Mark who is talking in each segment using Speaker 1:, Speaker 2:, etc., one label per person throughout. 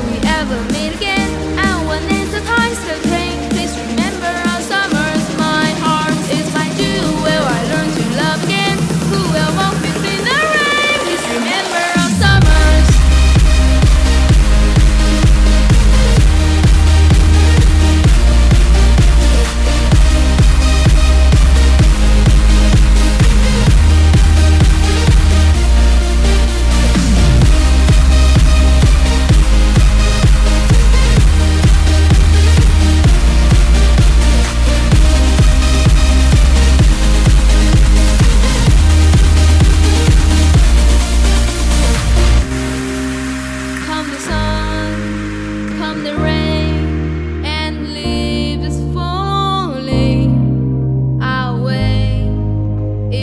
Speaker 1: we ever meet again.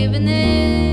Speaker 1: Giving in.